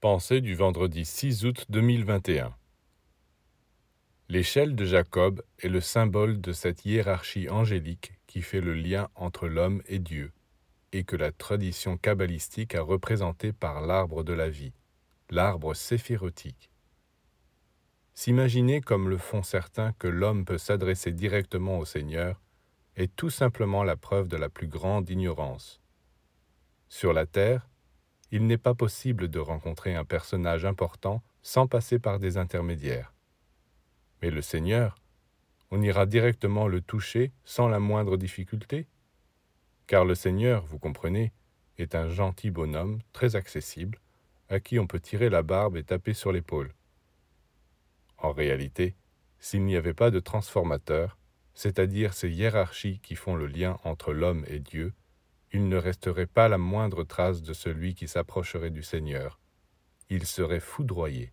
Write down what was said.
Pensée du vendredi 6 août 2021 L'échelle de Jacob est le symbole de cette hiérarchie angélique qui fait le lien entre l'homme et Dieu, et que la tradition kabbalistique a représenté par l'arbre de la vie, l'arbre séphirotique. S'imaginer comme le font certains que l'homme peut s'adresser directement au Seigneur est tout simplement la preuve de la plus grande ignorance. Sur la terre, il n'est pas possible de rencontrer un personnage important sans passer par des intermédiaires. Mais le Seigneur, on ira directement le toucher sans la moindre difficulté, car le Seigneur, vous comprenez, est un gentil bonhomme très accessible, à qui on peut tirer la barbe et taper sur l'épaule. En réalité, s'il n'y avait pas de transformateur, c'est-à-dire ces hiérarchies qui font le lien entre l'homme et Dieu, il ne resterait pas la moindre trace de celui qui s'approcherait du Seigneur. Il serait foudroyé.